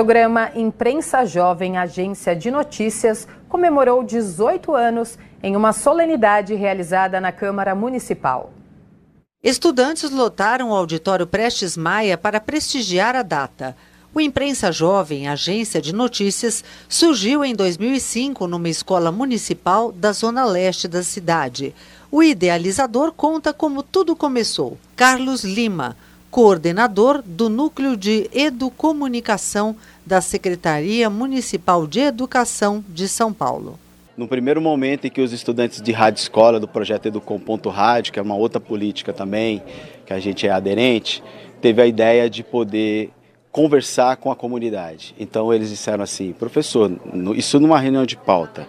O programa Imprensa Jovem Agência de Notícias comemorou 18 anos em uma solenidade realizada na Câmara Municipal. Estudantes lotaram o auditório Prestes Maia para prestigiar a data. O Imprensa Jovem, agência de notícias, surgiu em 2005 numa escola municipal da zona leste da cidade. O idealizador conta como tudo começou. Carlos Lima, coordenador do Núcleo de Educomunicação da Secretaria Municipal de Educação de São Paulo. No primeiro momento em que os estudantes de rádio escola do projeto Educom.rádio, que é uma outra política também, que a gente é aderente, teve a ideia de poder conversar com a comunidade. Então eles disseram assim, professor, isso numa reunião de pauta,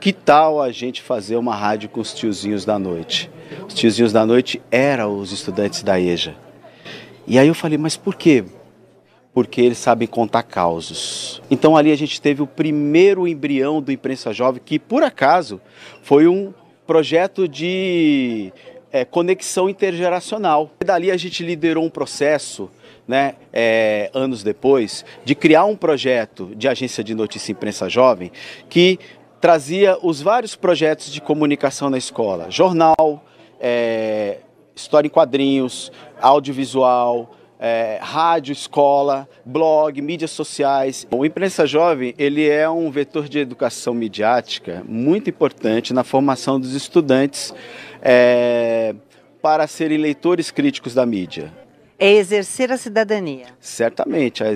que tal a gente fazer uma rádio com os tiozinhos da noite? Os tiozinhos da noite eram os estudantes da EJA. E aí eu falei, mas por quê? Porque eles sabem contar causos. Então ali a gente teve o primeiro embrião do Imprensa Jovem, que por acaso foi um projeto de é, conexão intergeracional. E dali a gente liderou um processo, né, é, anos depois, de criar um projeto de agência de notícia Imprensa Jovem que trazia os vários projetos de comunicação na escola, jornal, é, história em quadrinhos, audiovisual, é, rádio, escola, blog, mídias sociais. O Imprensa Jovem ele é um vetor de educação midiática muito importante na formação dos estudantes é, para serem leitores críticos da mídia. É exercer a cidadania. Certamente, a,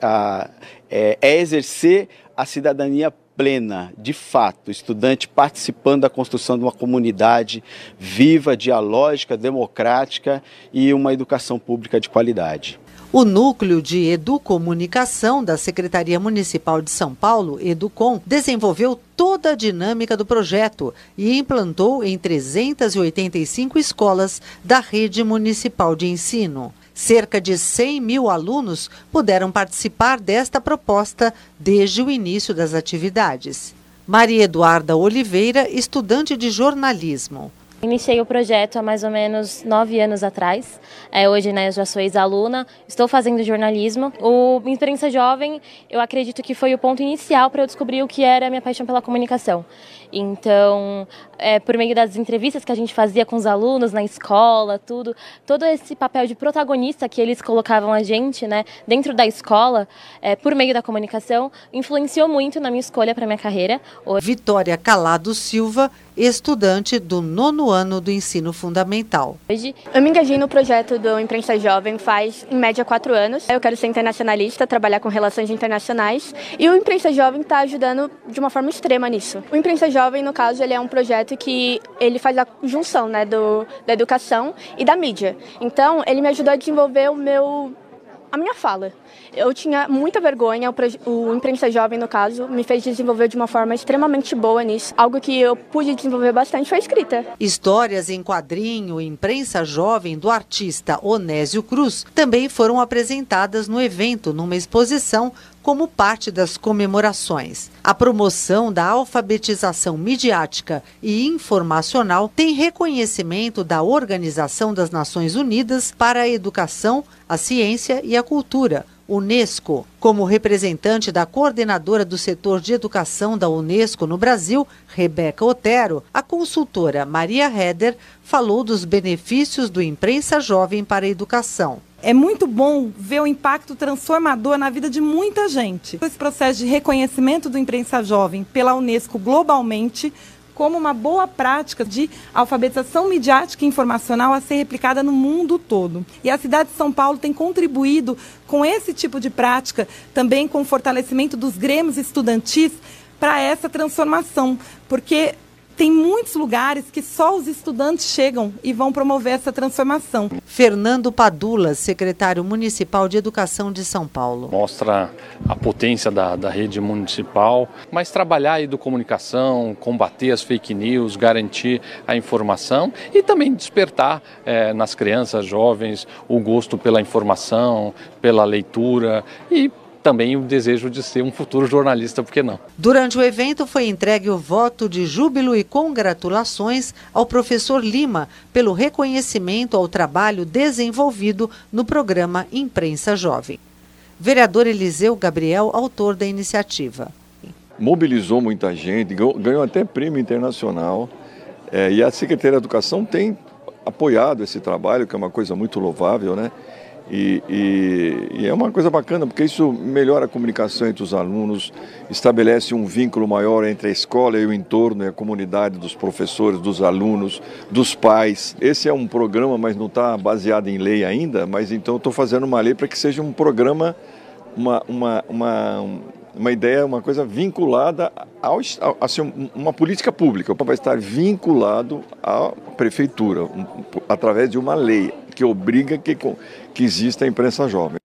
a, é, é exercer a cidadania plena, de fato, estudante participando da construção de uma comunidade viva, dialógica, democrática e uma educação pública de qualidade. O Núcleo de Educomunicação da Secretaria Municipal de São Paulo, Educom, desenvolveu toda a dinâmica do projeto e implantou em 385 escolas da rede municipal de ensino. Cerca de 100 mil alunos puderam participar desta proposta desde o início das atividades. Maria Eduarda Oliveira, estudante de jornalismo. Iniciei o projeto há mais ou menos nove anos atrás. É, hoje né, eu já sou ex-aluna, estou fazendo jornalismo. O Imprensa Jovem, eu acredito que foi o ponto inicial para eu descobrir o que era a minha paixão pela comunicação. Então, é, por meio das entrevistas que a gente fazia com os alunos na escola, tudo, todo esse papel de protagonista que eles colocavam a gente né, dentro da escola, é, por meio da comunicação, influenciou muito na minha escolha para minha carreira. Vitória Calado Silva estudante do nono ano do ensino fundamental. Hoje, eu me engajei no projeto do Imprensa Jovem faz, em média, quatro anos. Eu quero ser internacionalista, trabalhar com relações internacionais e o Imprensa Jovem está ajudando de uma forma extrema nisso. O Imprensa Jovem, no caso, ele é um projeto que ele faz a junção né, do, da educação e da mídia. Então, ele me ajudou a desenvolver o meu a minha fala. Eu tinha muita vergonha, o, Imprensa Jovem, no caso, me fez desenvolver de uma forma extremamente boa nisso. Algo que eu pude desenvolver bastante foi a escrita. Histórias em quadrinho Imprensa Jovem do artista Onésio Cruz também foram apresentadas no evento, numa exposição como parte das comemorações. A promoção da alfabetização midiática e informacional tem reconhecimento da Organização das Nações Unidas para a Educação, a Ciência e a Cultura, Unesco. Como representante da coordenadora do setor de educação da Unesco no Brasil, Rebeca Otero, a consultora Maria Heder falou dos benefícios do Imprensa Jovem para a Educação é muito bom ver o impacto transformador na vida de muita gente. Esse processo de reconhecimento do imprensa jovem pela Unesco globalmente como uma boa prática de alfabetização midiática e informacional a ser replicada no mundo todo. E a cidade de São Paulo tem contribuído com esse tipo de prática, também com o fortalecimento dos grêmios estudantis para essa transformação, porque tem muitos lugares que só os estudantes chegam e vão promover essa transformação. Fernando Padula, secretário municipal de Educação de São Paulo. Mostra a potência da, da rede municipal, mas trabalhar a educomunicação, combater as fake news, garantir a informação e também despertar é, nas crianças, jovens, o gosto pela informação, pela leitura e também o desejo de ser um futuro jornalista, por que não? Durante o evento foi entregue o voto de júbilo e congratulações ao professor Lima pelo reconhecimento ao trabalho desenvolvido no programa Imprensa Jovem. Vereador Eliseu Gabriel, autor da iniciativa. Mobilizou muita gente, ganhou até prêmio internacional. É, e a Secretaria da Educação tem apoiado esse trabalho, que é uma coisa muito louvável, né? E, e, e, é uma coisa bacana, porque isso melhora a comunicação entre os alunos, estabelece um vínculo maior entre a escola e o entorno, e a comunidade dos professores, dos alunos, dos pais. Esse é um programa, mas não está baseado em lei ainda, mas então estou fazendo uma lei para que seja um programa, uma, uma, uma, uma ideia, uma coisa vinculada ao, assim, uma política pública, vai estar vinculado à prefeitura, através de uma lei que obriga que, que exista a imprensa jovem.